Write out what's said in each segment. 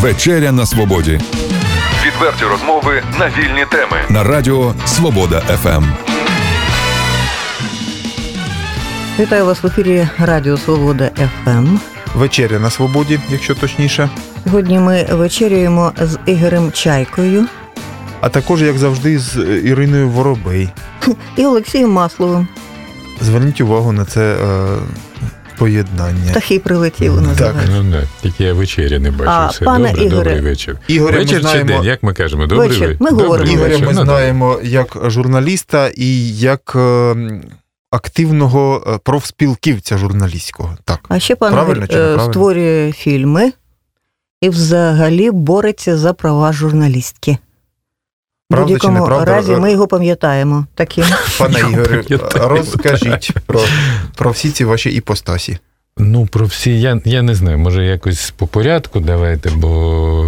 Вечеря на свободі. Відверті розмови на вільні теми. На радіо Свобода ФМ. Вітаю вас в ефірі Радіо Свобода ФМ. Вечеря на свободі, якщо точніше. Сьогодні ми вечеряємо з Ігорем Чайкою А також, як завжди, з Іриною Воробей. і Олексієм Масловим. Зверніть увагу на це е, поєднання. Птахи прилетіли називається. Ну не, тільки я вечері не бачу. А, Все пане добре, Ігоре, добрий вечір. Ігоря вечір ми знаємо, чи день, як ми кажемо? Добрий Вечір. вечір. Ми Добрий говоримо Ігоря вечір. ми Ну, знаємо як журналіста і як е, активного е, профспілківця журналістського. Так. А ще пан Правильно Ігор чи е, неправильно? створює фільми і взагалі бореться за права журналістки. Правда будь-якому неправда? разі ми його пам'ятаємо таким. Пане Ігорю, розкажіть про, про всі ці ваші іпостасі. Ну, про всі, я, я не знаю, може якось по порядку давайте, бо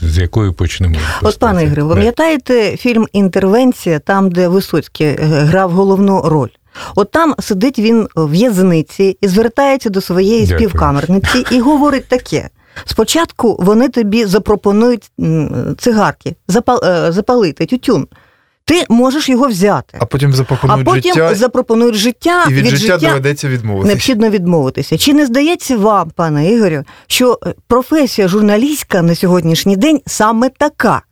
з якої почнемо. От, пане Ігоре, ви пам'ятаєте фільм Інтервенція, там, де Висоцький е, грав головну роль? От там сидить він в в'язниці і звертається до своєї Дякую. співкамерниці і говорить таке. Спочатку вони тобі запропонують цигарки, запал, е, запалити тютюн. Ти можеш його взяти, А потім а запропонують потім життя, запропонують життя, і від, життя, доведеться відмовитися. необхідно відмовитися. Чи не здається вам, пане Ігорю, що е, професія журналістська на сьогоднішній день саме така?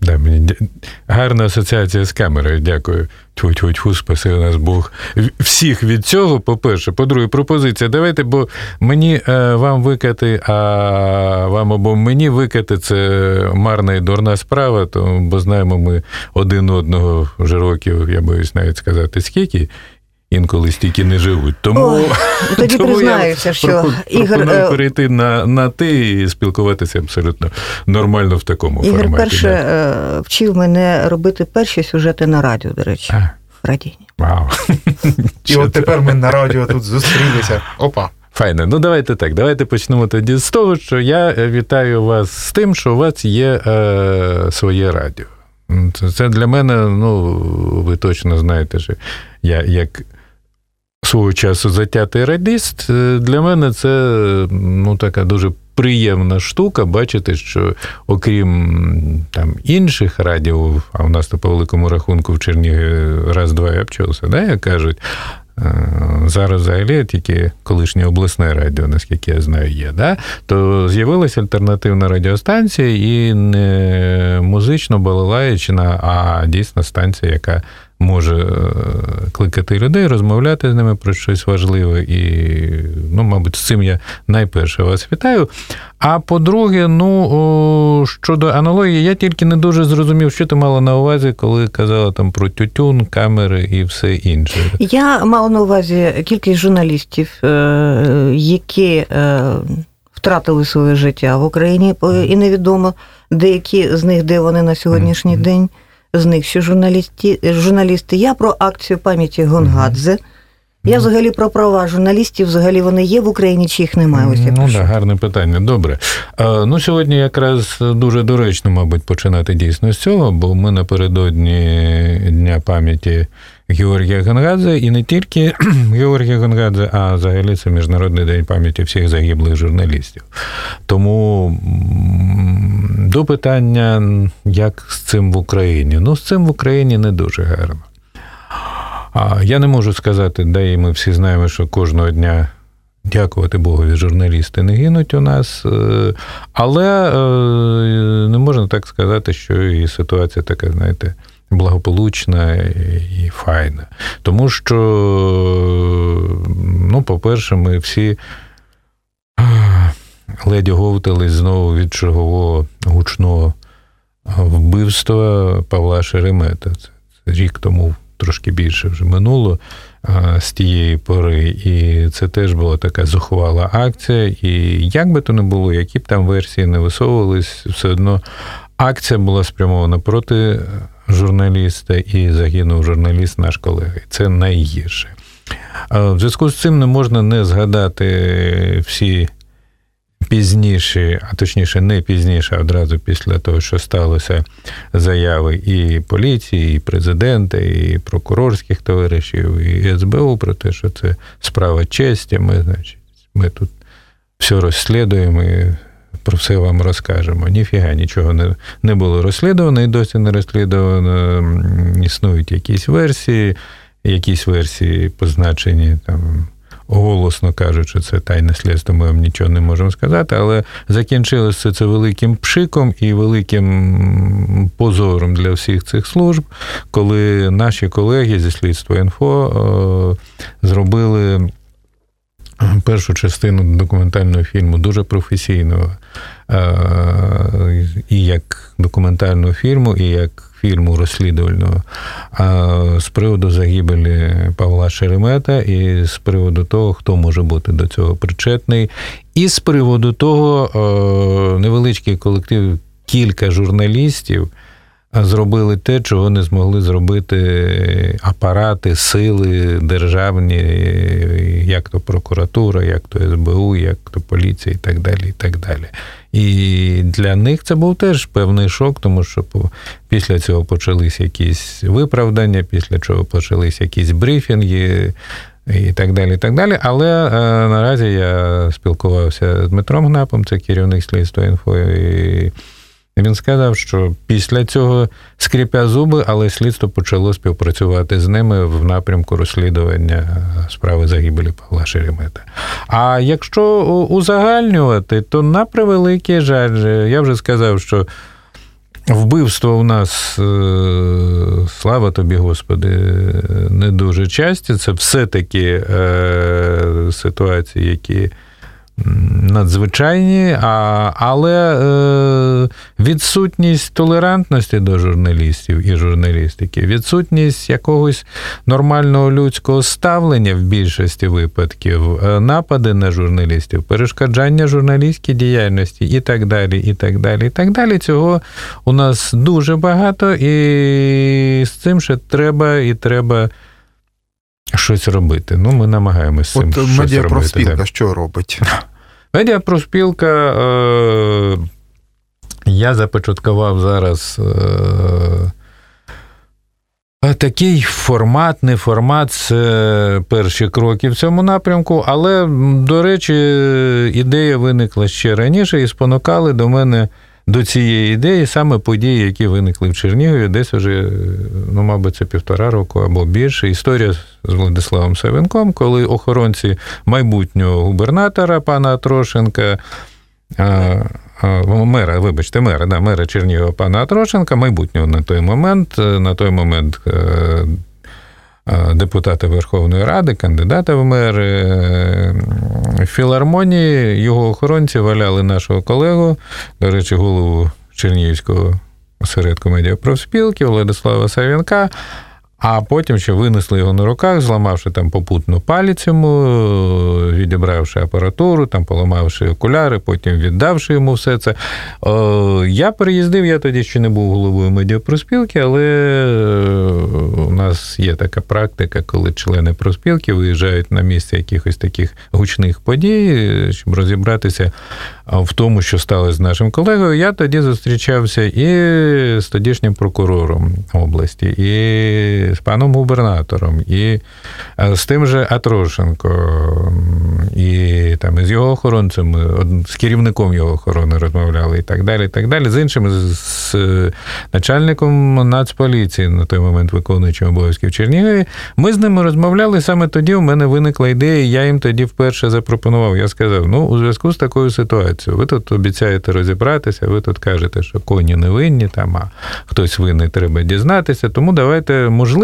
Да, мені гарна асоціація з камерою, дякую. Тьфу тьфу тьфу спаси нас Бог. Всіх від цього, по-перше. По-друге, пропозиція. Давайте, бо мені е, вам викати, а вам або мені викати це марна і дурна справа, то, бо знаємо ми один одного вже років, я боюсь навіть сказати, скільки. Інколи стільки не живуть. Тому, Ой, тоді тому признаюся, що пропо- Ігор, е, перейти на, на ти і спілкуватися абсолютно нормально в такому Ігор форматі. перше е, вчив мене робити перші сюжети на радіо, до речі, А, в радійні. вау. І от тепер ми на радіо тут зустрілися. Опа. Файно, ну давайте так. Давайте почнемо тоді з того, що я е, вітаю вас з тим, що у вас є е, своє радіо. Це, це для мене, ну, ви точно знаєте, що я як свого часу затятий радіст, е, для мене це ну, така дуже приємна штука бачити, що окрім там інших радіо, а у нас то по великому рахунку в Чернігові раз-два і обчався, да, як кажуть. Е, Зараз взагалі тільки колишнє обласне радіо, наскільки я знаю, є, да? то з'явилася альтернативна радіостанція і не музично балалаєчна, а дійсно станція, яка може е, кликати людей, розмовляти з ними про щось важливе. І, ну, мабуть, з цим я найперше вас вітаю. А по-друге, ну, щодо аналогії, я тільки не дуже зрозумів, що ти мала на увазі, коли казала там про тютюн, камери і все інше. Я мала на увазі кількість журналістів, е, які е, втратили своє життя в Україні, і невідомо деякі з них, де вони на сьогоднішній Мгм. день. З них ще журналісти, журналісти. Я про акцію пам'яті Гонгадзе. Я взагалі про права журналістів, взагалі вони є в Україні, чи їх немає? Ось я ну, да, гарне питання. Добре. Ну, сьогодні якраз дуже доречно, мабуть, починати дійсно з цього, бо ми напередодні Дня пам'яті Георгія Гонгадзе, і не тільки Георгія Гонгадзе, а взагалі це Міжнародний день пам'яті всіх загиблих журналістів. Тому до питання, як з цим в Україні? Ну, з цим в Україні не дуже гарно. А я не можу сказати, де і ми всі знаємо, що кожного дня. Дякувати Богові, журналісти не гинуть у нас, е, але е, не можна так сказати, що і ситуація така, знаєте, благополучна і файна. Тому що, ну, по-перше, ми всі ледь оговтались знову від чергового гучного вбивства Павла Шеремета. Це, рік тому трошки більше вже минуло з тієї пори. І це теж була така зухвала акція. І як би то не було, які б там версії не висовувались, все одно акція була спрямована проти журналіста, і загинув журналіст, наш колега. Це найгірше. В зв'язку з цим не можна не згадати всі пізніше, а точніше, не пізніше, а одразу після того, що сталося заяви і поліції, і президента, і прокурорських товаришів, і СБУ про те, що це справа честі. Ми, значить, ми тут все розслідуємо і про все вам розкажемо. Ніфіга нічого не, не було розслідувано і досі не розслідувано. Існують якісь версії, якісь версії позначені там. Голосно кажучи, це тайне слідство, ми вам нічого не можемо сказати, але закінчилося це великим пшиком і великим позором для всіх цих служб, коли наші колеги зі слідства інфо зробили першу частину документального фільму дуже професійного. І як документального фільму, і як фільму розслідувального з приводу загибелі Павла Шеремета, і з приводу того, хто може бути до цього причетний, і з приводу того, невеличкий колектив, кілька журналістів зробили те, чого не змогли зробити апарати, сили державні, як то прокуратура, як то СБУ, як то поліція і так далі. І так далі. І для них це був теж певний шок, тому що після цього почалися якісь виправдання, після чого почалися якісь брифінги. І так далі, і так далі. Але е, наразі я спілкувався з Дмитром Гнапом, це керівник слідства інфо. І він сказав, що після цього скріпя зуби, але слідство почало співпрацювати з ними в напрямку розслідування справи загибелі Павла Шеремета. А якщо узагальнювати, то на превеликий жаль, я вже сказав, що. Вбивство у нас, е, слава тобі, Господи, не дуже часті. Це все-таки е, ситуації, які надзвичайні, а, але е, відсутність толерантності до журналістів і журналістики, відсутність якогось нормального людського ставлення в більшості випадків, е, напади на журналістів, перешкоджання журналістській діяльності і так далі. і так далі, і так далі. Цього у нас дуже багато, і з цим ще треба і треба. Щось робити. Ну, ми намагаємося з цим От щось медіапроспілка робити. що робить? Медіапроспілка. Е, я започаткував зараз. Е, Такий формат, не формат, це перші кроки в цьому напрямку, але, до речі, ідея виникла ще раніше і спонукали до мене до цієї ідеї саме події, які виникли в Чернігові, десь вже, ну, мабуть, це півтора року або більше. Історія з Владиславом Савенком, коли охоронці майбутнього губернатора пана Трошенка. Мера, вибачте, мера, да, мера Чернігова пана Атрошенка, майбутнього на той момент, на той момент депутата Верховної Ради, кандидата в мери. В філармонії його охоронці валяли нашого колегу, до речі, голову Чернігівського осередку медіапрофспілки Владислава Савінка. А потім ще винесли його на руках, зламавши там попутну палець йому, відібравши апаратуру, там поламавши окуляри, потім віддавши йому все це. Я переїздив, я тоді ще не був головою медіапроспілки, але у нас є така практика, коли члени проспілки виїжджають на місце якихось таких гучних подій, щоб розібратися в тому, що сталося з нашим колегою. Я тоді зустрічався і з тодішнім прокурором області, і з паном губернатором, і з тим же Атрошенко, і там з його охоронцями, з керівником його охорони розмовляли, і так далі. і так далі, З іншими, з начальником Нацполіції на той момент виконуючим обов'язків Чернігові. Ми з ними розмовляли. Саме тоді у мене виникла ідея, я їм тоді вперше запропонував. Я сказав: ну, у зв'язку з такою ситуацією, ви тут обіцяєте розібратися, ви тут кажете, що коні не винні, там, а хтось винний, треба дізнатися. Тому давайте, можливо,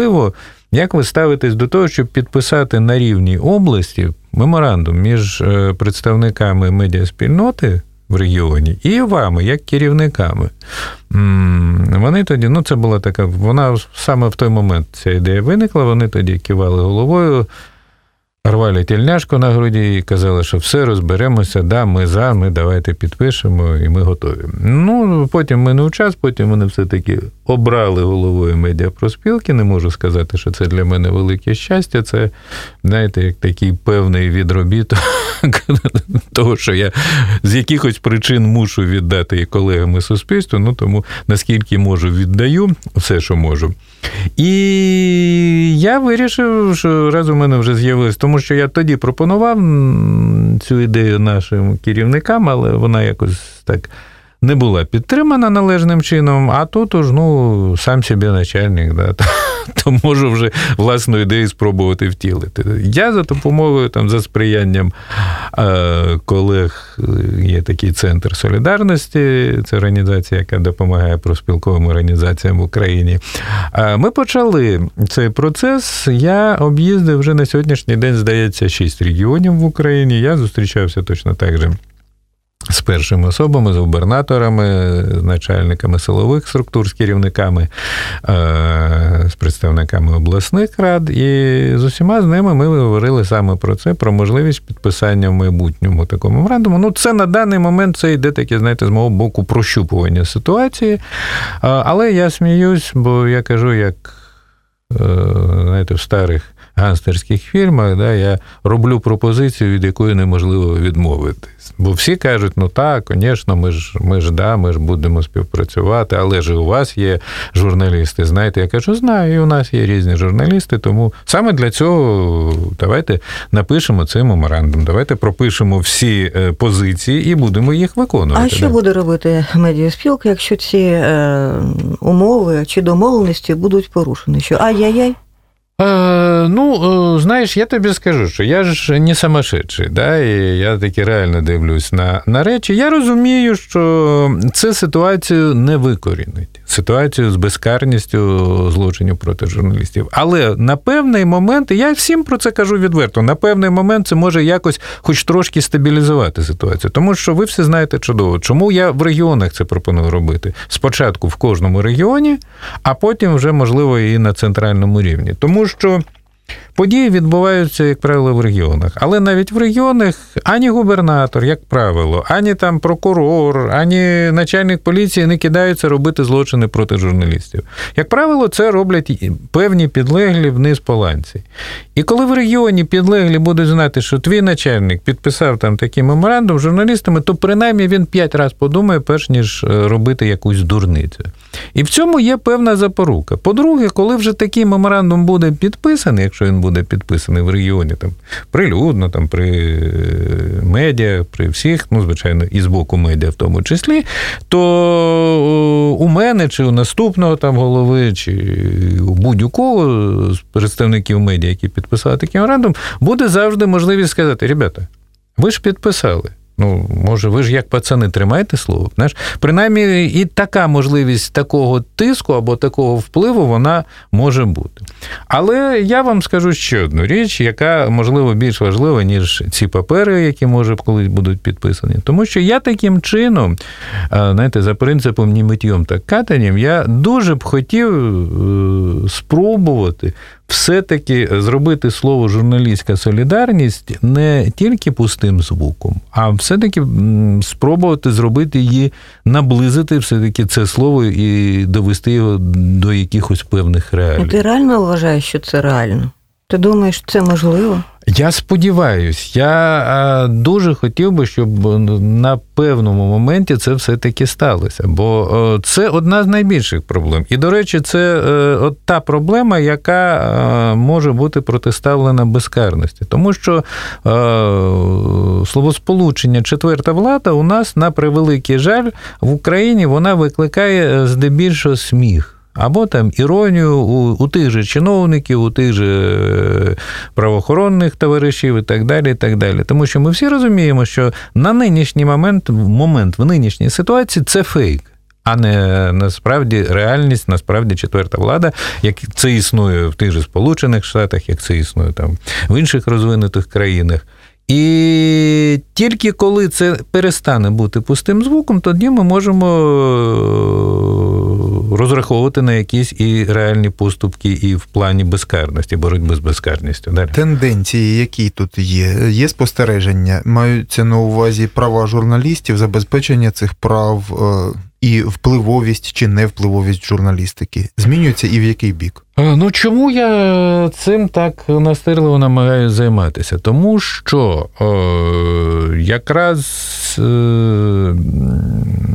як ви ставитесь до того, щоб підписати на рівні області меморандум між представниками медіаспільноти в регіоні і вами, як керівниками? Вони тоді, ну це була така, вона саме в той момент ця ідея виникла, вони тоді кивали головою. Рвали тільняшку на груді і казали, що все розберемося, да, ми за, ми давайте підпишемо і ми готові. Ну, потім минув час, потім вони все-таки обрали головою медіапроспілки. Не можу сказати, що це для мене велике щастя. Це, знаєте, як такий певний відробіток того, що я з якихось причин мушу віддати і колегам і суспільству, ну тому наскільки можу, віддаю все, що можу. І я вирішив, що раз у мене вже з'явилось, тому що я тоді пропонував цю ідею нашим керівникам, але вона якось так не була підтримана належним чином, а тут уж ну, сам собі начальник, да, то, то можу вже власну ідею спробувати втілити. Я за допомогою, там, за сприянням е, колег, є такий центр солідарності, це організація, яка допомагає профспілковим організаціям в Україні. Е, ми почали цей процес. Я об'їздив вже на сьогоднішній день, здається, шість регіонів в Україні. Я зустрічався точно так же з першими особами, з губернаторами, з начальниками силових структур, з керівниками, е, з представниками обласних рад. І з усіма з ними ми говорили саме про це, про можливість підписання в майбутньому такого меморандуму. Ну, це на даний момент це йде таке, знаєте, з мого боку, прощупування ситуації. Але я сміюсь, бо я кажу, як е, знаєте, в старих гангстерських фільмах, да, я роблю пропозицію, від якої неможливо відмовитись. Бо всі кажуть, ну так, звісно, ми ж ми ж да, ми ж будемо співпрацювати, але ж у вас є журналісти. Знаєте, я кажу, знаю, і у нас є різні журналісти, тому саме для цього давайте напишемо цей меморандум, давайте пропишемо всі е, позиції і будемо їх виконувати. А що да. буде робити медіаспілка, якщо ці е, умови чи домовленості будуть порушені? Що ай-яй-яй? Е, ну, е, знаєш, я тобі скажу, що я ж не самошедший, да, і я таки реально дивлюсь на на речі. Я розумію, що це ситуацію не викорінить, ситуацію з безкарністю злочинів проти журналістів. Але на певний момент, я всім про це кажу відверто, на певний момент це може якось хоч трошки стабілізувати ситуацію. Тому що ви всі знаєте чудово, чому я в регіонах це пропоную робити. Спочатку в кожному регіоні, а потім вже, можливо, і на центральному рівні. Тому що події відбуваються, як правило, в регіонах. Але навіть в регіонах ані губернатор, як правило, ані там прокурор, ані начальник поліції не кидаються робити злочини проти журналістів. Як правило, це роблять певні підлеглі вниз по ланці. І коли в регіоні підлеглі будуть знати, що твій начальник підписав там такий меморандум з журналістами, то принаймні він п'ять разів подумає, перш ніж е, робити якусь дурницю. І в цьому є певна запорука. По-друге, коли вже такий меморандум буде підписаний, якщо він буде підписаний в регіоні, там прилюдно, там при е, медіа, при всіх, ну, звичайно, і з боку медіа в тому числі, то у мене чи у наступного там голови, чи у будь-якого з представників медіа, які підписали такий меморандум, буде завжди можливість сказати: ребята, ви ж підписали. Ну, може, ви ж як пацани тримаєте слово. Знаєш? Принаймні, і така можливість такого тиску або такого впливу вона може бути. Але я вам скажу ще одну річ, яка, можливо, більш важлива, ніж ці папери, які, може, колись будуть підписані. Тому що я таким чином, знаєте, за принципом ні миттєм, так катанням, я дуже б хотів е, спробувати все-таки зробити слово журналістська солідарність не тільки пустим звуком, а все-таки спробувати зробити її, наблизити все-таки це слово і довести його до якихось певних реалій. Ти реально вважаєш, що це реально? Ти думаєш, це можливо? Я сподіваюсь, я дуже хотів би, щоб на певному моменті це все-таки сталося. Бо це одна з найбільших проблем. І, до речі, це е, от та проблема, яка може бути протиставлена безкарності. Тому що е, словосполучення четверта влада у нас на превеликий жаль в Україні вона викликає е, здебільшого сміх. Або там іронію у, у тих же чиновників, у тих же правоохоронних товаришів і так далі. і так далі. Тому що ми всі розуміємо, що на нинішній момент, момент в нинішній ситуації це фейк. А не насправді реальність, насправді четверта влада, як це існує в тих же Сполучених Штатах, як це існує там в інших розвинутих країнах. І тільки коли це перестане бути пустим звуком, тоді ми можемо розраховувати на якісь і реальні поступки і в плані безкарності, боротьби з безкарністю. Далі. Тенденції, які тут є, є спостереження, маються на увазі права журналістів, забезпечення цих прав і впливовість чи невпливовість журналістики змінюється і в який бік? Ну чому я цим так настирливо намагаюся займатися? Тому що е, якраз е,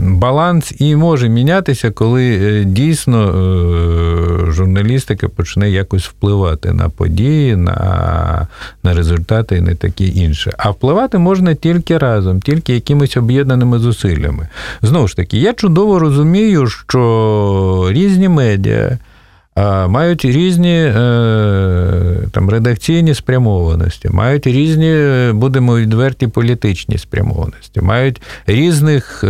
баланс і може мінятися, коли дійсно. Е, журналістика почне якось впливати на події, на, на результати і не таке інше. А впливати можна тільки разом, тільки якимись об'єднаними зусиллями. Знову ж таки, я чудово розумію, що різні медіа мають різні е, там редакційні спрямованості, мають різні, будемо відверті, політичні спрямованості, мають різних е,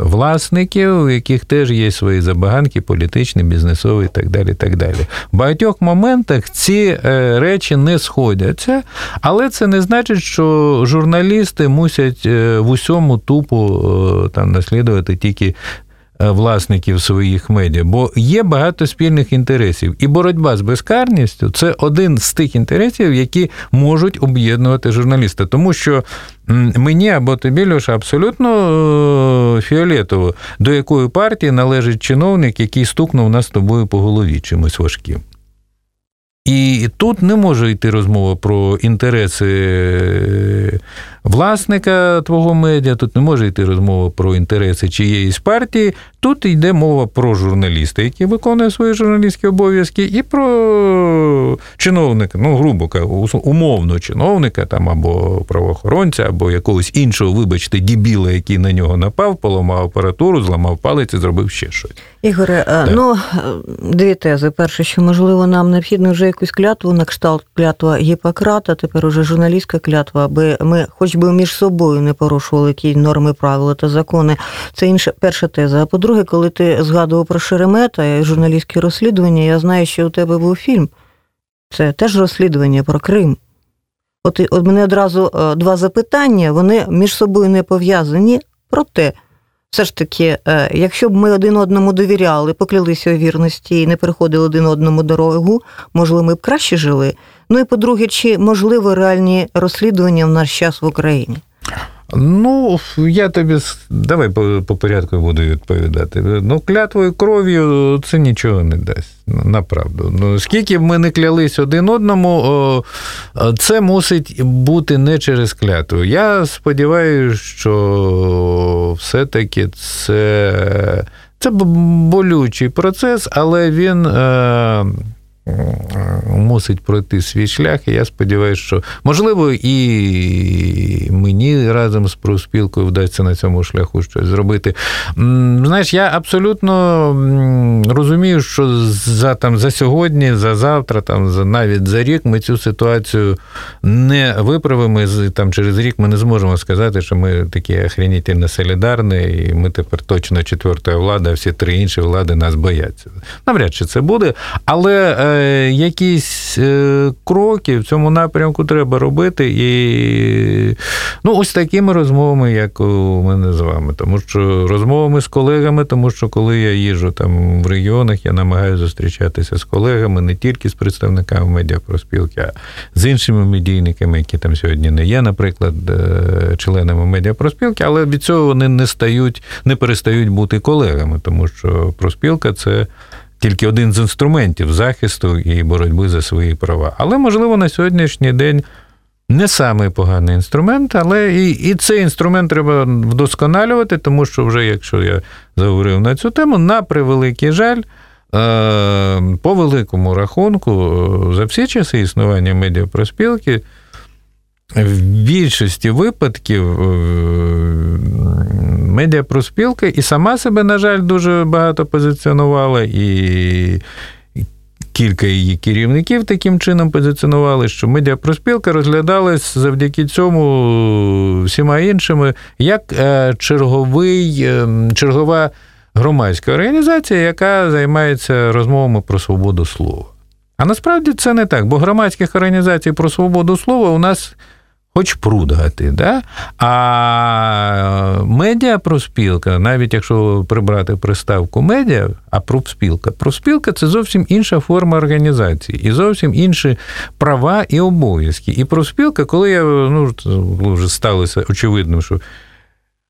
власників, у яких теж є свої забаганки, політичні, бізнесові і так далі. так далі. В багатьох моментах ці е, речі не сходяться, але це не значить, що журналісти мусять в усьому тупо там наслідувати тільки Е, власників своїх медіа, бо є багато спільних інтересів. І боротьба з безкарністю це один з тих інтересів, які можуть об'єднувати журналіста. Тому що мені або тобі, Льоша, абсолютно е, фіолетово, до якої партії належить чиновник, який стукнув нас з тобою по голові чимось важким. І тут не може йти розмова про інтереси власника твого медіа, тут не може йти розмова про інтереси чиєїсь партії. Тут йде мова про журналіста, який виконує свої журналістські обов'язки, і про чиновника, ну, грубо кажучи, умовно чиновника там або правоохоронця, або якогось іншого, вибачте, дібіла, який на нього напав, поламав апаратуру, зламав палець і зробив ще щось. Ігоре, так. ну дві тези. Перше, що можливо нам необхідно вже якусь клятву на кшталт клятва Гіппократа, тепер уже журналістська клятва, аби ми хоч би між собою не порушували які норми, правила та закони. Це інша перша теза. А по-друге, коли ти згадував про Шеремета і журналістські розслідування, я знаю, що у тебе був фільм. Це теж розслідування про Крим. От от мене одразу е, два запитання, вони між собою не пов'язані. Проте, все ж таки, е, якщо б ми один одному довіряли, поклялися у вірності і не переходили один одному дорогу, можливо, ми б краще жили. Ну і по-друге, чи можливо реальні розслідування в наш час в Україні? Ну, я тобі давай по, по порядку буду відповідати. Ну, клятвою кров'ю це нічого не дасть. Направду. Ну, скільки б ми не клялись один одному, це мусить бути не через клятву. Я сподіваюся, що все-таки це це болючий процес, але він. Е, мусить пройти свій шлях. І я сподіваюся, що можливо і мені разом з профспілкою вдасться на цьому шляху щось зробити. Знаєш, я абсолютно розумію, що за там за сьогодні, за завтра, там за навіть за рік ми цю ситуацію не виправимо. Там через рік ми не зможемо сказати, що ми такі охренітельно солідарні, і ми тепер точно четверта влада, а всі три інші влади нас бояться. Навряд чи це буде, але. Якісь е, кроки в цьому напрямку треба робити. І ну, ось такими розмовами, як у мене з вами. Тому що розмовами з колегами, тому що коли я їжу там в регіонах, я намагаюся зустрічатися з колегами не тільки з представниками медіапроспілки, а з іншими медійниками, які там сьогодні не є, наприклад, е, членами медіапроспілки, але від цього вони не стають, не перестають бути колегами, тому що проспілка це тільки один з інструментів захисту і боротьби за свої права. Але, можливо, на сьогоднішній день не самий поганий інструмент, але і і цей інструмент треба вдосконалювати, тому що вже, якщо я заговорив на цю тему, на превеликий жаль. Е, по великому рахунку, е, за всі часи існування медіапроспілки в більшості випадків е, медіапроспілка і сама себе, на жаль, дуже багато позиціонувала, і кілька її керівників таким чином позиціонували, що медіапроспілка розглядалась завдяки цьому всіма іншими як е, черговий, е, чергова громадська організація, яка займається розмовами про свободу слова. А насправді це не так, бо громадських організацій про свободу слова у нас хоч прудгати. Да? А медіа проспілка, навіть якщо прибрати приставку медіа, а профспілка, профспілка це зовсім інша форма організації і зовсім інші права і обов'язки. І профспілка, коли я ну, вже сталося очевидним, що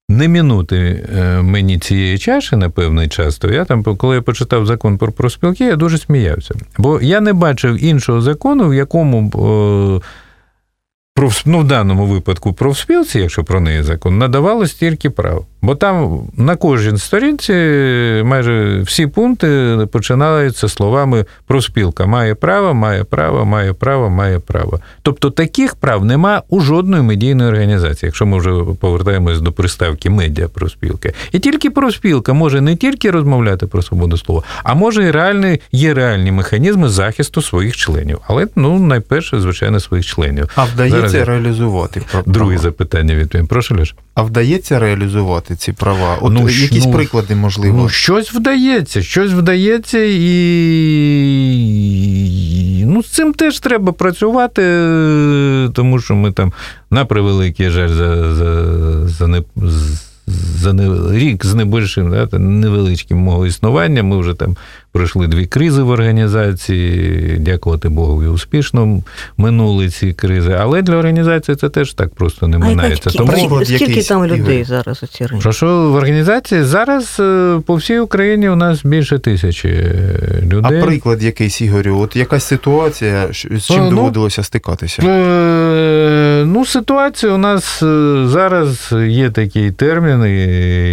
не мінути е, мені цієї чаші на певний час, то я там, коли я почитав закон про профспілки, я дуже сміявся. Бо я не бачив іншого закону, в якому ну, в даному випадку профспілці, якщо про неї закон, надавалось тільки прав. Бо там на кожній сторінці майже всі пункти починаються словами профспілка має право, має право, має право, має право. Тобто таких прав нема у жодної медійної організації, якщо ми вже повертаємось до приставки медіа профспілка. І тільки профспілка може не тільки розмовляти про свободу слова, а може і реальні, є реальні механізми захисту своїх членів. Але ну найперше, звичайно, своїх членів. А вдається Зараз реалізувати? Друге запитання відповім. Прошу Леш. А вдається реалізувати ці права? От Ну, якісь ну, приклади, можливо. Ну, щось вдається, щось вдається, і ну, з цим теж треба працювати, тому що ми там на превеликий жаль за, за, за, не, за не, рік з небольшим, да, невеличким мого існування. Ми вже там пройшли дві кризи в організації, дякувати Богу, і успішно минули ці кризи. Але для організації це теж так просто не минається. Тому скільки якийсь, там людей Ігор? зараз у цій організації? Прошу в організації зараз е, по всій Україні у нас більше тисячі е, А приклад якийсь, Ігорю, от якась ситуація, з чим ну, доводилося стикатися? Е, Ну, ситуація у нас е, зараз є такий термін,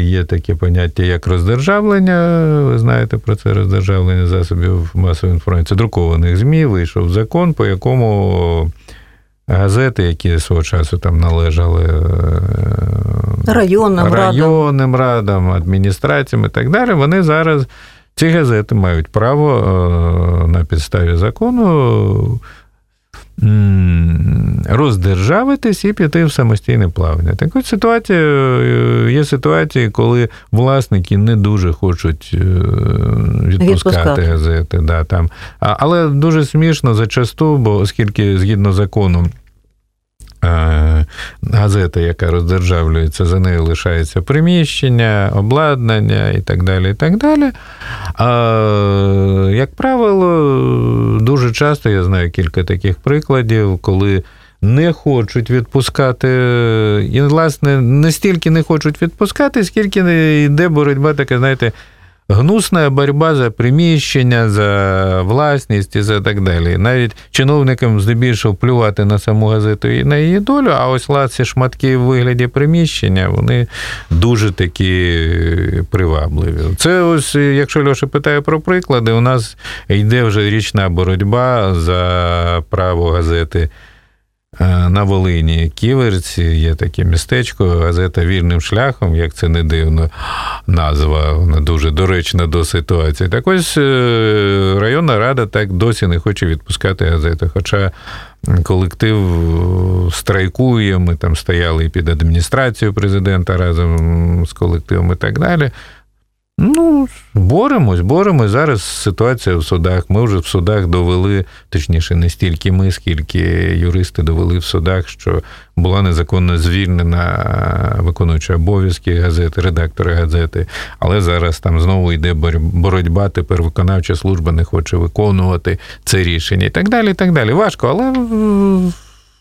є таке поняття, як роздержавлення. Ви знаєте про це роздержавлення засобів масової інформації, друкованих ЗМІ. Вийшов закон, по якому газети, які свого часу там належали е, Районним радам. районним радам, адміністраціям і так далі, вони зараз, ці газети мають право е, на підставі закону роздержавитись і піти в самостійне плавання. Так от ситуація, е, є ситуації, коли власники не дуже хочуть е, відпускати, Відпускати. газети. Да, там. Але дуже смішно зачасту, бо оскільки згідно закону. Е, Газета, яка роздержавлюється, за нею лишається приміщення, обладнання і так далі. і так далі. А, як правило, дуже часто я знаю кілька таких прикладів, коли не хочуть відпускати, і, власне, не стільки не хочуть відпускати, скільки йде боротьба така, знаєте, гнусна боротьба за приміщення, за власність і за так далі. Навіть чиновникам здебільшого плювати на саму газету і на її долю, а ось ці шматки в вигляді приміщення, вони дуже такі привабливі. Це ось, якщо Льоша питає про приклади, у нас йде вже річна боротьба за право газети. Е, На Волині Ківерці є таке містечко, газета вільним шляхом, як це не дивно, назва вона дуже доречна до ситуації. Так ось е, районна рада так досі не хоче відпускати газети. Хоча колектив страйкує, ми там стояли і під адміністрацією президента разом з колективом і так далі. Ну, боремось, боремось. Зараз ситуація в судах. Ми вже в судах довели, точніше, не стільки ми, скільки юристи довели в судах, що була незаконно звільнена виконуюча обов'язки газети, редактори газети. Але зараз там знову йде бор- боротьба. Тепер виконавча служба не хоче виконувати це рішення і так далі. і так далі. Важко, але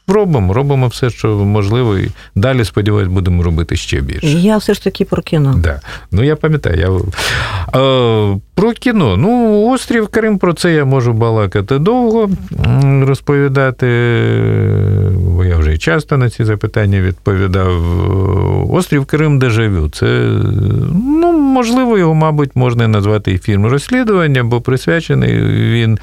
робимо, робимо все, що можливо, і далі, сподіваюсь, будемо робити ще більше. Я все ж таки про кіно. Да. Ну, я пам'ятаю. Я... Е, про кіно. Ну, острів Крим, про це я можу балакати довго, розповідати, бо я вже часто на ці запитання відповідав. Острів Крим дежавю. Це, ну, можливо, його, мабуть, можна назвати і фільм розслідування, бо присвячений він.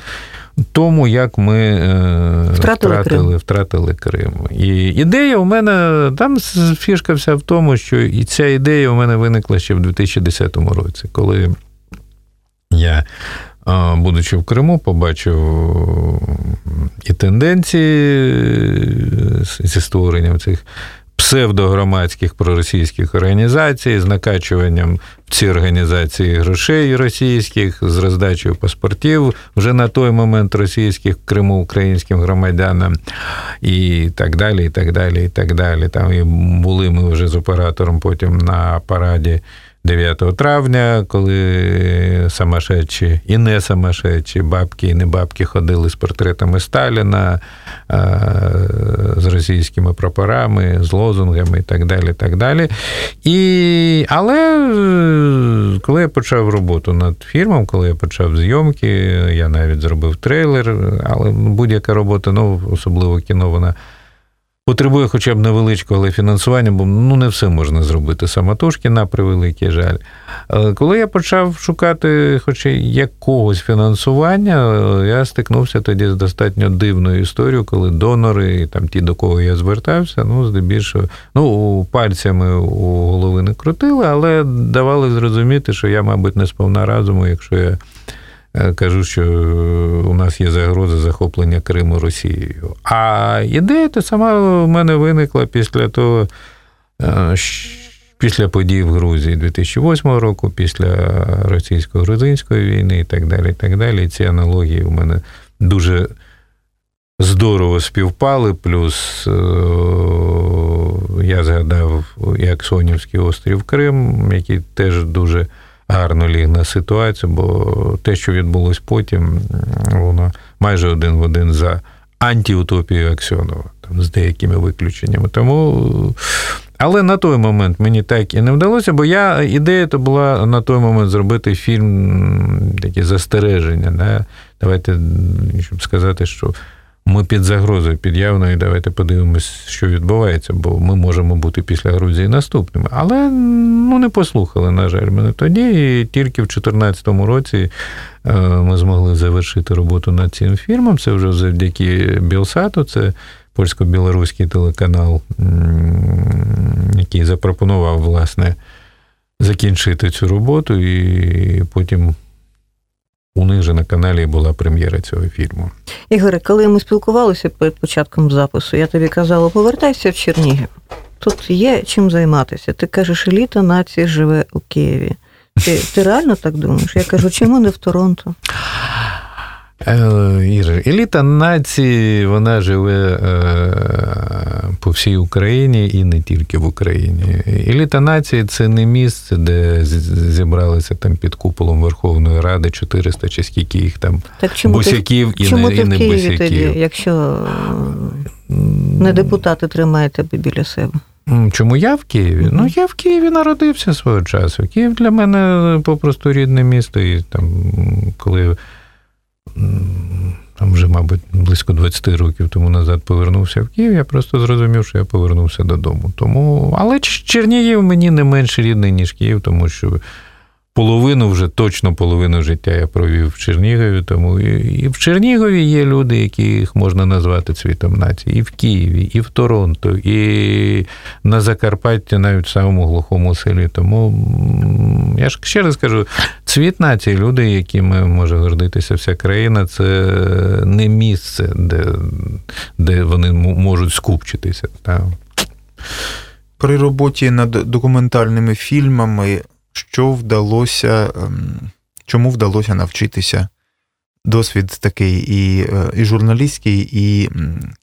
Тому, як ми е, Втратили втратили, Крим. втратили Крим. І ідея у мене, там фішка вся в тому, що і ця ідея у мене виникла ще в 2010 році, коли я, будучи в Криму, побачив і тенденції зі створенням цих псевдогромадських проросійських організацій, з накачуванням в ці організації грошей російських, з роздачею паспортів вже на той момент російських в Криму українським громадянам, і так далі, і так далі, і так далі. Там і були ми вже з оператором потім на параді. 9 травня, коли самошедші і не самошедші, бабки і не бабки ходили з портретами Сталіна, російськими прапорами, з лозунгами і так далі. так далі. І, але е, коли я почав роботу над фільмом, коли я почав зйомки, я навіть зробив трейлер, але будь-яка робота, ну, особливо кіно, вона потребує хоча б невеличкого але фінансування, бо ну не все можна зробити самотужки, на превеликий жаль. Коли я почав шукати хоч якогось фінансування, я стикнувся тоді з достатньо дивною історією, коли донори, там ті, до кого я звертався, ну, здебільшого, ну, пальцями у голови не крутили, але давали зрозуміти, що я, мабуть, не сповна разуму, якщо я. Е, кажу, що у нас є загроза захоплення Криму Росією. А ідея та сама в мене виникла після того, е, після подій в Грузії 2008 року, після російсько-грузинської війни і так далі. І так далі. ці аналогії у мене дуже здорово співпали. Плюс е, я згадав як Сонівський острів Крим, який теж дуже гарно ліг на ситуацію, бо те, що відбулось потім, воно майже один в один за антиутопією Аксьонова, там, з деякими виключеннями. Тому. Але на той момент мені так і не вдалося, бо я ідея то була на той момент зробити фільм, такі застереження. Да? Давайте, щоб сказати, що ми під загрозою, під явною, давайте подивимось, що відбувається, бо ми можемо бути після Грузії наступними. Але ну, не послухали, на жаль, мене тоді. І тільки в 2014 році е, ми змогли завершити роботу над цим фільмом. Це вже завдяки Білсату, це польсько-білоруський телеканал, який запропонував, власне, закінчити цю роботу, і потім у них же на каналі була прем'єра цього фільму. Ігоре, коли ми спілкувалися перед початком запису, я тобі казала, повертайся в Чернігів. Тут є чим займатися. Ти кажеш, еліта нації живе у Києві. Ти, ти реально так думаєш? Я кажу, чому не в Торонто? Е, Іра, еліта нації вона живе е, по всій Україні і не тільки в Україні. Еліта нації це не місце, де зібралися там під куполом Верховної Ради 400 чи скільки їх там так чому босяків ти, і чому не, ти і не в Києві босяків. Тоді, якщо не депутати тримають тебе біля себе. Чому я в Києві? Ну, я в Києві народився свого часу. Київ для мене попросту рідне місто. І там, коли там вже, мабуть, близько 20 років тому назад повернувся в Київ, я просто зрозумів, що я повернувся додому. Тому, Але Чернігів мені не менш рідний, ніж Київ, тому що половину вже точно половину життя я провів в Чернігові. Тому і, і в Чернігові є люди, яких можна назвати цвітом нації, і в Києві, і в Торонто, і на Закарпатті, навіть в самому глухому селі. Тому я ж ще раз кажу, цвіт нації, люди, якими може гордитися вся країна, це не місце, де де вони можуть скупчитися. Так. При роботі над документальними фільмами що вдалося, ем, чому вдалося навчитися? Досвід такий і е, і журналістський, і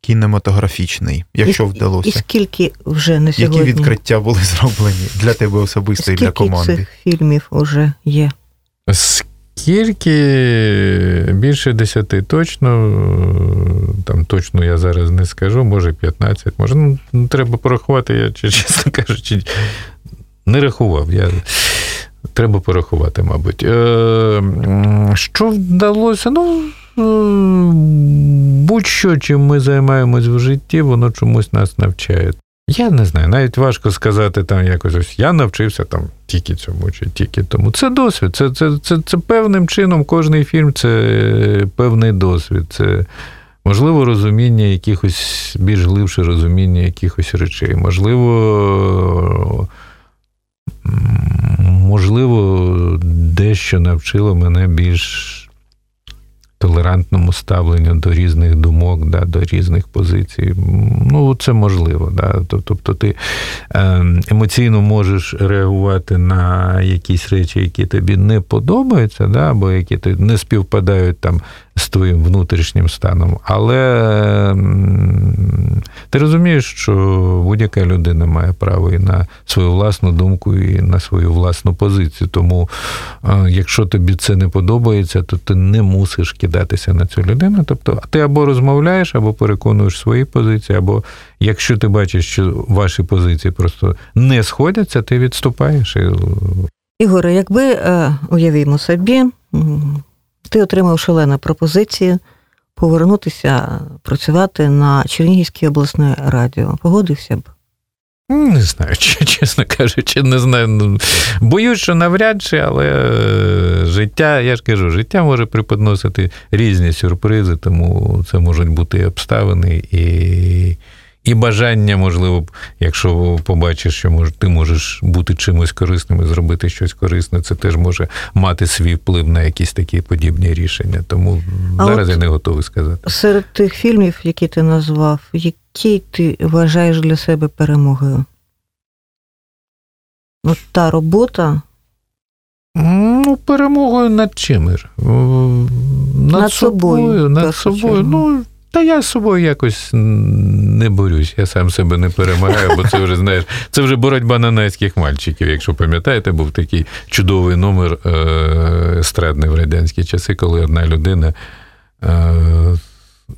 кінематографічний, якщо і, вдалося. І скільки вже на сьогодні? Які відкриття були зроблені для тебе особисто і для команди? Скільки цих фільмів вже є? Скільки більше десяти точно, там точно я зараз не скажу, може 15, може, ну, треба порахувати, я чесно кажучи, не рахував. Я... Треба порахувати, мабуть. Е, Що вдалося? Ну, е, будь-що, чим ми займаємось в житті, воно чомусь нас навчає. Я не знаю, навіть важко сказати там якось ось я навчився там тільки цьому чи тільки тому. Це досвід. Це це, це, це певним чином кожний фільм це певний досвід. Це можливо розуміння якихось більш глибше розуміння якихось речей. Можливо можливо, дещо навчило мене більш толерантному ставленню до різних думок, да, до різних позицій. Ну, це можливо. Да. Тобто ти ем, емоційно можеш реагувати на якісь речі, які тобі не подобаються, да, або які не співпадають там з твоїм внутрішнім станом. Але ти розумієш, що будь-яка людина має право і на свою власну думку, і на свою власну позицію. Тому, е, якщо тобі це не подобається, то ти не мусиш кидатися на цю людину. Тобто, ти або розмовляєш, або переконуєш свої позиції, або якщо ти бачиш, що ваші позиції просто не сходяться, ти відступаєш. Ігоре, якби е, уявімо собі, ти отримав шалену пропозицію повернутися працювати на Чернігівське обласне радіо. Погодився б? Не знаю, чесно кажучи, не знаю. Ну, боюсь, що навряд чи, але е, життя, я ж кажу, життя може преподносити різні сюрпризи, тому це можуть бути і обставини, і і бажання, можливо, якщо побачиш, що може, ти можеш бути чимось корисним і зробити щось корисне, це теж може мати свій вплив на якісь такі подібні рішення. Тому а зараз я не готовий сказати. Серед тих фільмів, які ти назвав, який ти вважаєш для себе перемогою? Ну, та робота. Ну, перемогою над чим? Над, над собою. собою над собою. Ну, та я з собою якось не борюсь, я сам себе не перемагаю, бо це вже знаєш, це вже боротьба нанайських мальчиків. Якщо пам'ятаєте, був такий чудовий номер е, естрадний в радянські часи, коли одна людина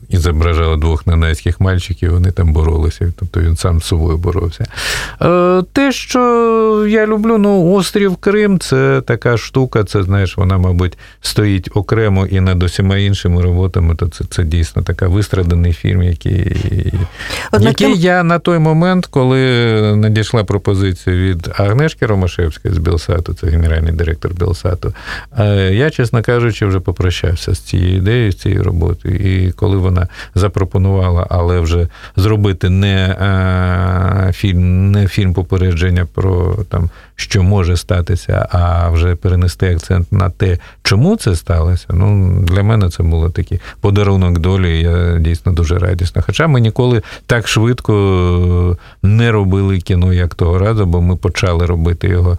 і зображала двох ненецьких мальчиків, вони там боролися, тобто він сам з собою боровся. Е, те, що я люблю, ну, острів Крим це така штука, це, знаєш, вона, мабуть, стоїть окремо і над усіма іншими роботами, то це це дійсно така вистраданий фільм, який Однак, який я на той момент, коли надійшла пропозиція від Агнешки Ромашевської з Білсату, це генеральний директор Білсату, е, я, чесно кажучи, вже попрощався з цією ідеєю, з цією роботою. І коли вона запропонувала, але вже зробити не е, фільм, не фільм попередження про там, що може статися, а вже перенести акцент на те, чому це сталося. Ну, для мене це було такий подарунок долі. Я дійсно дуже радісна. Хоча ми ніколи так швидко не робили кіно, як того разу, бо ми почали робити його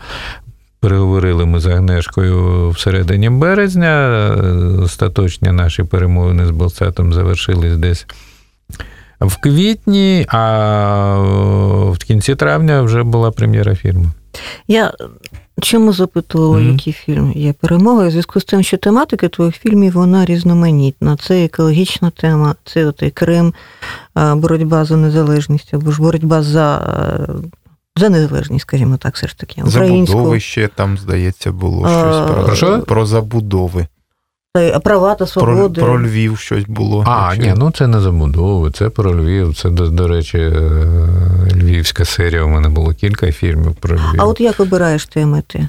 Переговорили ми з Агнешкою всередині березня. Остаточні наші перемовини з Болцетом завершились десь в квітні, а в кінці травня вже була прем'єра фільму. Я чому запитувала, mm-hmm. який фільм є перемогою? У зв'язку з тим, що тематика твоїх фільмів вона різноманітна. Це екологічна тема, це от і Крим, боротьба за незалежність або ж боротьба за за незалежність, скажімо так, все ж таки. Забудови ще там, здається, було щось про, що? про забудови. А права та свободи. Про, про Львів щось було. А, ні, ну це не забудови, це про Львів. Це, до, до речі, е, львівська серія. У мене було кілька фільмів про Львів. А от як вибираєш теми ти?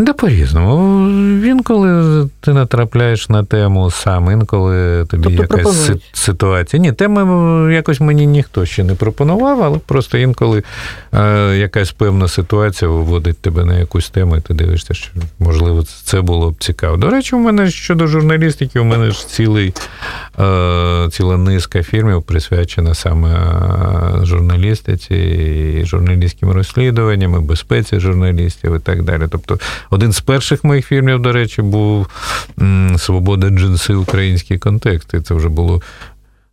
Да по-різному. Інколи ти натрапляєш на тему сам, інколи тобі тобто якась пропонують. ситуація. Ні, теми якось мені ніхто ще не пропонував, але просто інколи е, якась певна ситуація виводить тебе на якусь тему, і ти дивишся, що можливо це було б цікаво. До речі, у мене щодо журналістики, у мене ж цілий, ціла низка фільмів присвячена саме е, журналістиці, і журналістським розслідуванням, і безпеці журналістів і так далі. Тобто один з перших моїх фільмів, до речі, був Свобода джинси, український контекст. І це вже було.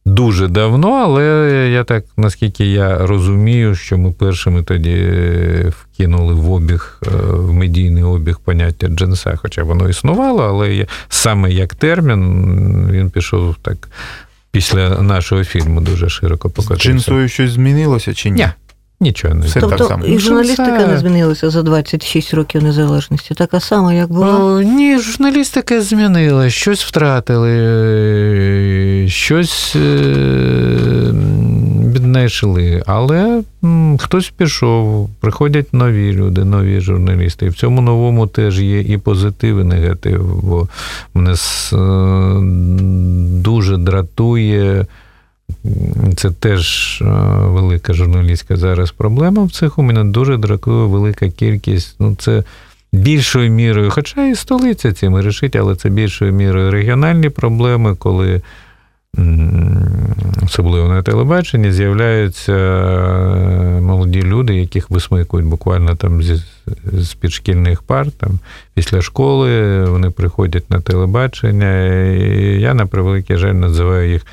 Дуже давно, але я так, наскільки я розумію, що ми першими тоді вкинули в обіг, е, в медійний обіг поняття джинса, хоча воно існувало, але саме як термін він пішов так після нашого фільму дуже широко покотився. З джинсою щось змінилося чи ні? Ні. Нічого не Все тобто, так само. І журналістика це... не змінилася за 26 років незалежності. Така сама, як була? О, ні, журналістика змінила, щось втратили, щось віднайшли. Е, Але м, хтось пішов, приходять нові люди, нові журналісти. І в цьому новому теж є і позитив, і негатив. Бо мене е, дуже дратує. Це теж е, велика журналістська зараз проблема в цих. У мене дуже дракує велика кількість. Ну, це більшою мірою, хоча і столиця цим рішить, але це більшою мірою регіональні проблеми, коли. Особливо на телебаченні з'являються е, молоді люди, яких висмикують буквально там з, з підшкільних пар. Там, Після школи вони приходять на телебачення. і Я, на превеликий жаль, називаю їх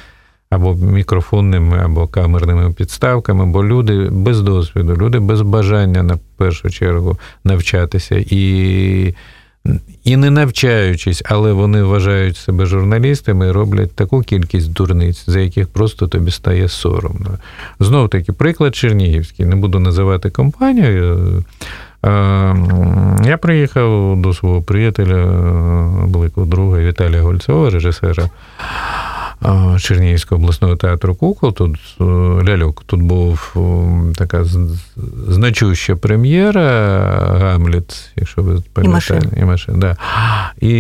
або мікрофонними, або камерними підставками, бо люди без досвіду, люди без бажання на першу чергу навчатися і. І не навчаючись, але вони вважають себе журналістами і роблять таку кількість дурниць, за яких просто тобі стає соромно. Знову таки, приклад Чернігівський, не буду називати компанію. Е, я приїхав до свого приятеля, великого друга Віталія Гольцова, режисера Чернігівського обласного театру кукол. Тут е, ляльок. Тут був така значуща прем'єра Гамліт, якщо ви пам'ятаєте. І машин. Да. І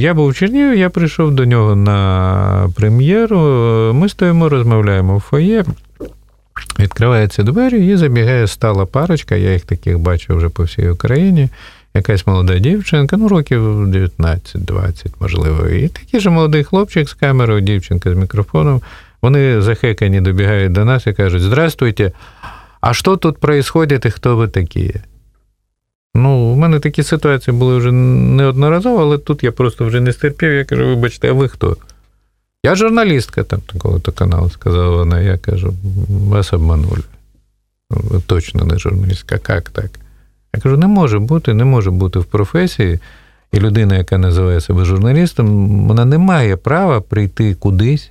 я був в Чернігові, я прийшов до нього на прем'єру. Ми стоїмо, розмовляємо в фоє. Відкриваються двері і забігає стала парочка. Я їх таких бачив вже по всій Україні якась молода дівчинка, ну років 19-20, можливо. І такий же молодий хлопчик з камерою, дівчинка з мікрофоном. Вони захекані добігають до нас і кажуть: Здравствуйте, а що тут відбувається і хто ви такі? Ну, у мене такі ситуації були вже неодноразово, але тут я просто вже не стерпів. Я кажу, вибачте, а ви хто? Я журналістка там такого-то каналу, сказала вона. Я кажу, вас обманули. Ви точно не журналістка. Як так? Я кажу, не може бути, не може бути в професії. І людина, яка називає себе журналістом, вона не має права прийти кудись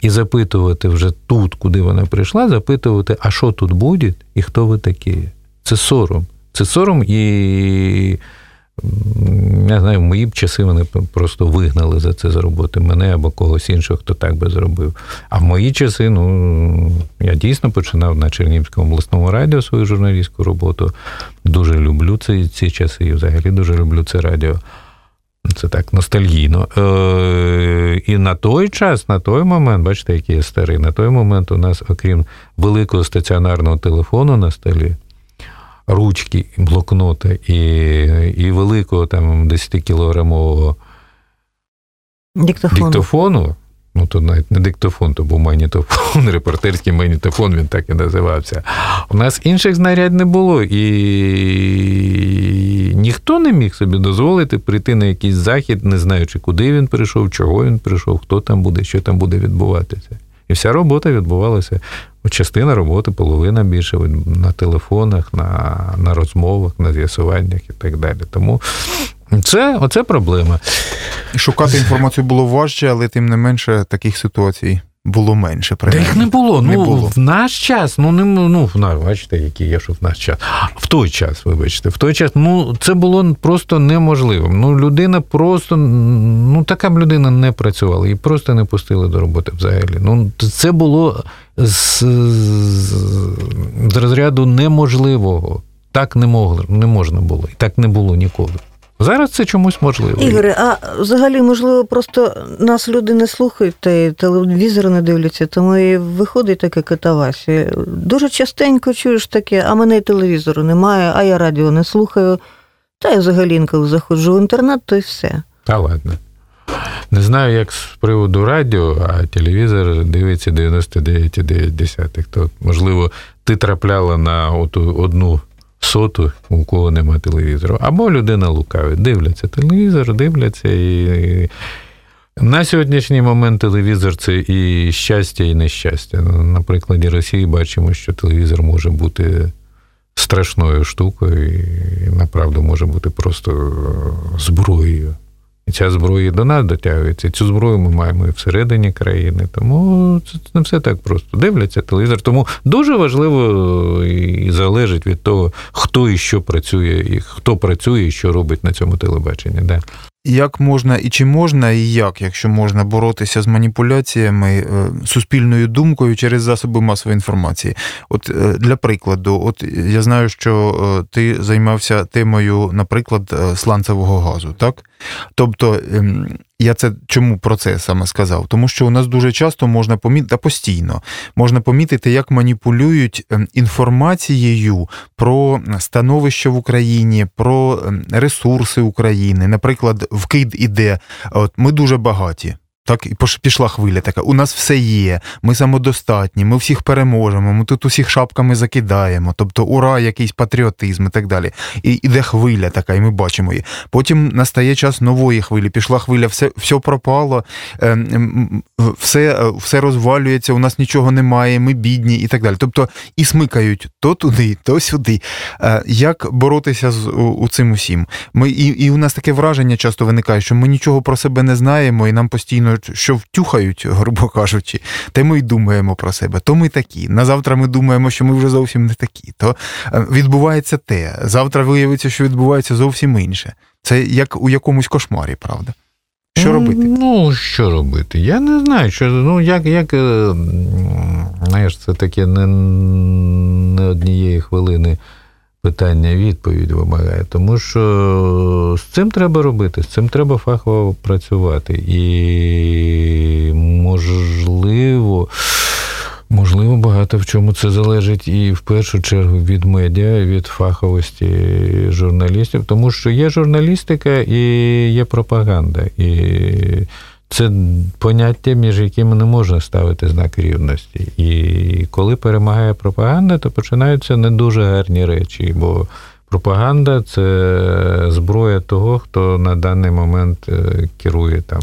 і запитувати вже тут, куди вона прийшла, запитувати, а що тут буде і хто ви такі. Це сором. Це сором і я знаю, в мої б часи вони просто вигнали за це з роботи мене або когось іншого, хто так би зробив. А в мої часи, ну я дійсно починав на Чернігівському обласному радіо свою журналістську роботу. Дуже люблю ці, ці часи і взагалі дуже люблю це радіо. Це так ностальгійно. Е, І на той час, на той момент, бачите, який я старий, на той момент у нас, окрім великого стаціонарного телефону на столі, ручки, блокнота і і великого там 10-кілограмового диктофону. диктофону. Ну, то навіть не диктофон, то був магнітофон, репортерський магнітофон, він так і називався. У нас інших знарядь не було, і ніхто не міг собі дозволити прийти на якийсь захід, не знаючи, куди він прийшов, чого він прийшов, хто там буде, що там буде відбуватися. І вся робота відбувалася частина роботи, половина більше на телефонах, на на розмовах, на з'ясуваннях і так далі. Тому це оце проблема. Шукати інформацію було важче, але тим не менше таких ситуацій було менше. Та їх не було. Не ну, було. В наш час, ну не ну, бачите, який є, що в наш час. В той час, вибачте, в той час, ну це було просто неможливо. Ну, людина просто, ну така б людина не працювала, її просто не пустили до роботи взагалі. Ну, це було з, з розряду неможливого. Так не могло, не можна було. І так не було ніколи. Зараз це чомусь можливо. Ігоре, а взагалі, можливо, просто нас люди не слухають та й телевізор не дивляться, тому і виходить таке катавасі. Дуже частенько чуєш таке, а мене телевізору немає, а я радіо не слухаю. Та я взагалі коли заходжу в інтернет, то й все. Та ладно. Не знаю, як з приводу радіо, а телевізор дивиться 99,9. То, можливо, ти трапляла на одну соту, у кого нема телевізору. Або людина лукавить. Дивляться телевізор, дивляться і. На сьогоднішній момент телевізор це і щастя, і нещастя. На прикладі Росії бачимо, що телевізор може бути страшною штукою, і направду може бути просто зброєю. І ця зброя до нас дотягується. Цю зброю ми маємо і всередині країни. Тому це не все так просто. Дивляться телевізор. Тому дуже важливо і залежить від того, хто і що працює, і хто працює і що робить на цьому телебаченні. Да. Як можна і чи можна, і як, якщо можна боротися з маніпуляціями е, суспільною думкою через засоби масової інформації? От е, для прикладу, от я знаю, що е, ти займався темою, наприклад, сланцевого газу, так? Тобто ем, я це чому про це саме сказав? Тому що у нас дуже часто можна помітити, та постійно можна помітити, як маніпулюють ем, інформацією про становище в Україні, про ем, ресурси України. Наприклад, вкид іде. От ми дуже багаті. Так, і пішла хвиля така. У нас все є, ми самодостатні, ми всіх переможемо, ми тут усіх шапками закидаємо, тобто ура, якийсь патріотизм і так далі. І іде хвиля така, і ми бачимо її. Потім настає час нової хвилі. Пішла хвиля, все все пропало, ем, все е, все розвалюється, у нас нічого немає, ми бідні і так далі. Тобто і смикають то туди, то сюди. Е, як боротися з у цим усім? Ми і, і у нас таке враження часто виникає, що ми нічого про себе не знаємо, і нам постійно що втюхають, грубо кажучи, те ми й думаємо про себе. То ми такі. На завтра ми думаємо, що ми вже зовсім не такі. То е, відбувається те. Завтра виявиться, що відбувається зовсім інше. Це як у якомусь кошмарі, правда? Що робити? Ну, що робити? Я не знаю, що ну як, як е, знаєш, це таке не, не однієї хвилини питання відповідь вимагає. Тому що з цим треба робити, з цим треба фахово працювати. І можливо. Можливо, багато в чому це залежить і в першу чергу від медіа, від фаховості журналістів, тому що є журналістика і є пропаганда. І це поняття, між якими не можна ставити знак рівності. І коли перемагає пропаганда, то починаються не дуже гарні речі, бо пропаганда це зброя того, хто на даний момент е, керує там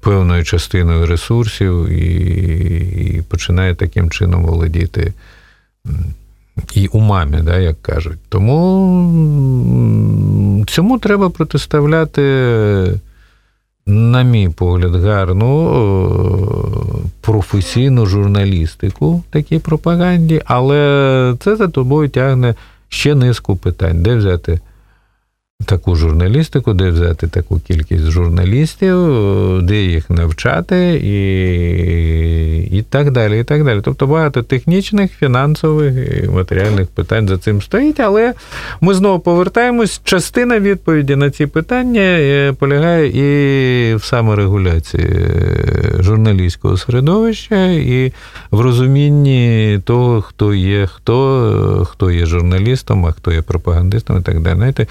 певною частиною ресурсів і, і починає таким чином володіти і умами, да, як кажуть. Тому цьому треба протиставляти, на мій погляд, гарну професійну журналістику такій пропаганді, але це за тобою тягне ще низку питань, де взяти таку журналістику, де взяти таку кількість журналістів, де їх навчати, і і так далі. і так далі. Тобто багато технічних, фінансових і матеріальних питань за цим стоїть, але ми знову повертаємось. Частина відповіді на ці питання е, полягає і в саморегуляції е, журналістського середовища, і в розумінні того, хто є хто, хто є журналістом, а хто є пропагандистом і так далі. Знаєте,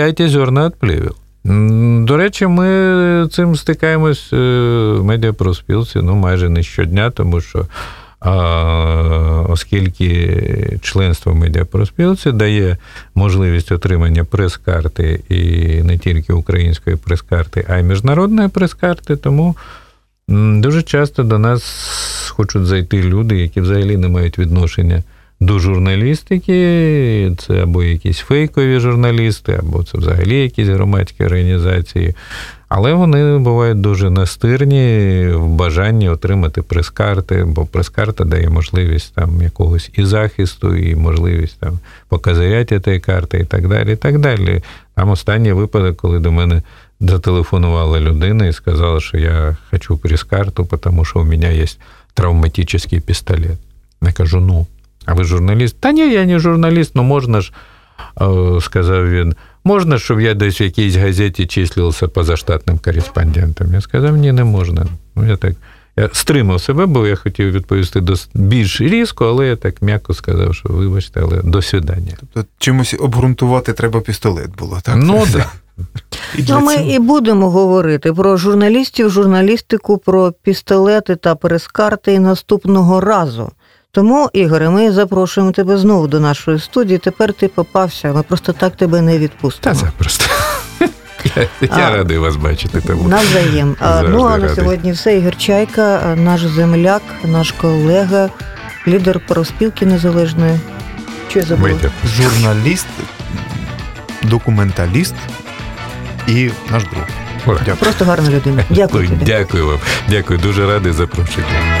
відділяйте зерна від плівів. До речі, ми цим стикаємось е, в медіапроспілці ну, майже не щодня, тому що оскільки членство в медіапроспілці дає можливість отримання прес-карти і не тільки української прес-карти, а й міжнародної прес-карти, тому дуже часто до нас хочуть зайти люди, які взагалі не мають відношення до журналістики, це або якісь фейкові журналісти, або це взагалі якісь громадські організації. Але вони бувають дуже настирні в бажанні отримати прес-карти, бо прес-карта дає можливість там якогось і захисту, і можливість там показаряти цієї карти, і так далі. і так далі. Там останній випадок, коли до мене зателефонувала людина і сказала, що я хочу прес-карту, тому що у мене є травматичний пістолет. Я кажу, ну. А ви журналіст? Та ні, я не журналіст, ну можна ж, сказав він, можна, щоб я десь в якійсь газеті числився позаштатним кореспондентом. Я сказав, ні, не можна. Ну, я так я стримав себе, бо я хотів відповісти до більш різко, але я так м'яко сказав, що вибачте, але до свидання. Тобто чимось обґрунтувати треба пістолет було, так? Ну так. Да. Ну, ми і будемо говорити про журналістів, журналістику, про пістолети та прес-карти наступного разу. Тому, Ігоре, ми запрошуємо тебе знову до нашої студії. Тепер ти попався. Ми просто так тебе не відпустимо. Та запросто. Я радий вас бачити. Тому Навзаєм. Ну а на сьогодні все. Ігор Чайка, наш земляк, наш колега, лідер проспілки незалежної. Що я забула? Журналіст, документаліст і наш друг. Дякую. Просто гарна людина. Дякую. тобі. Дякую вам. Дякую, дуже радий запрошення.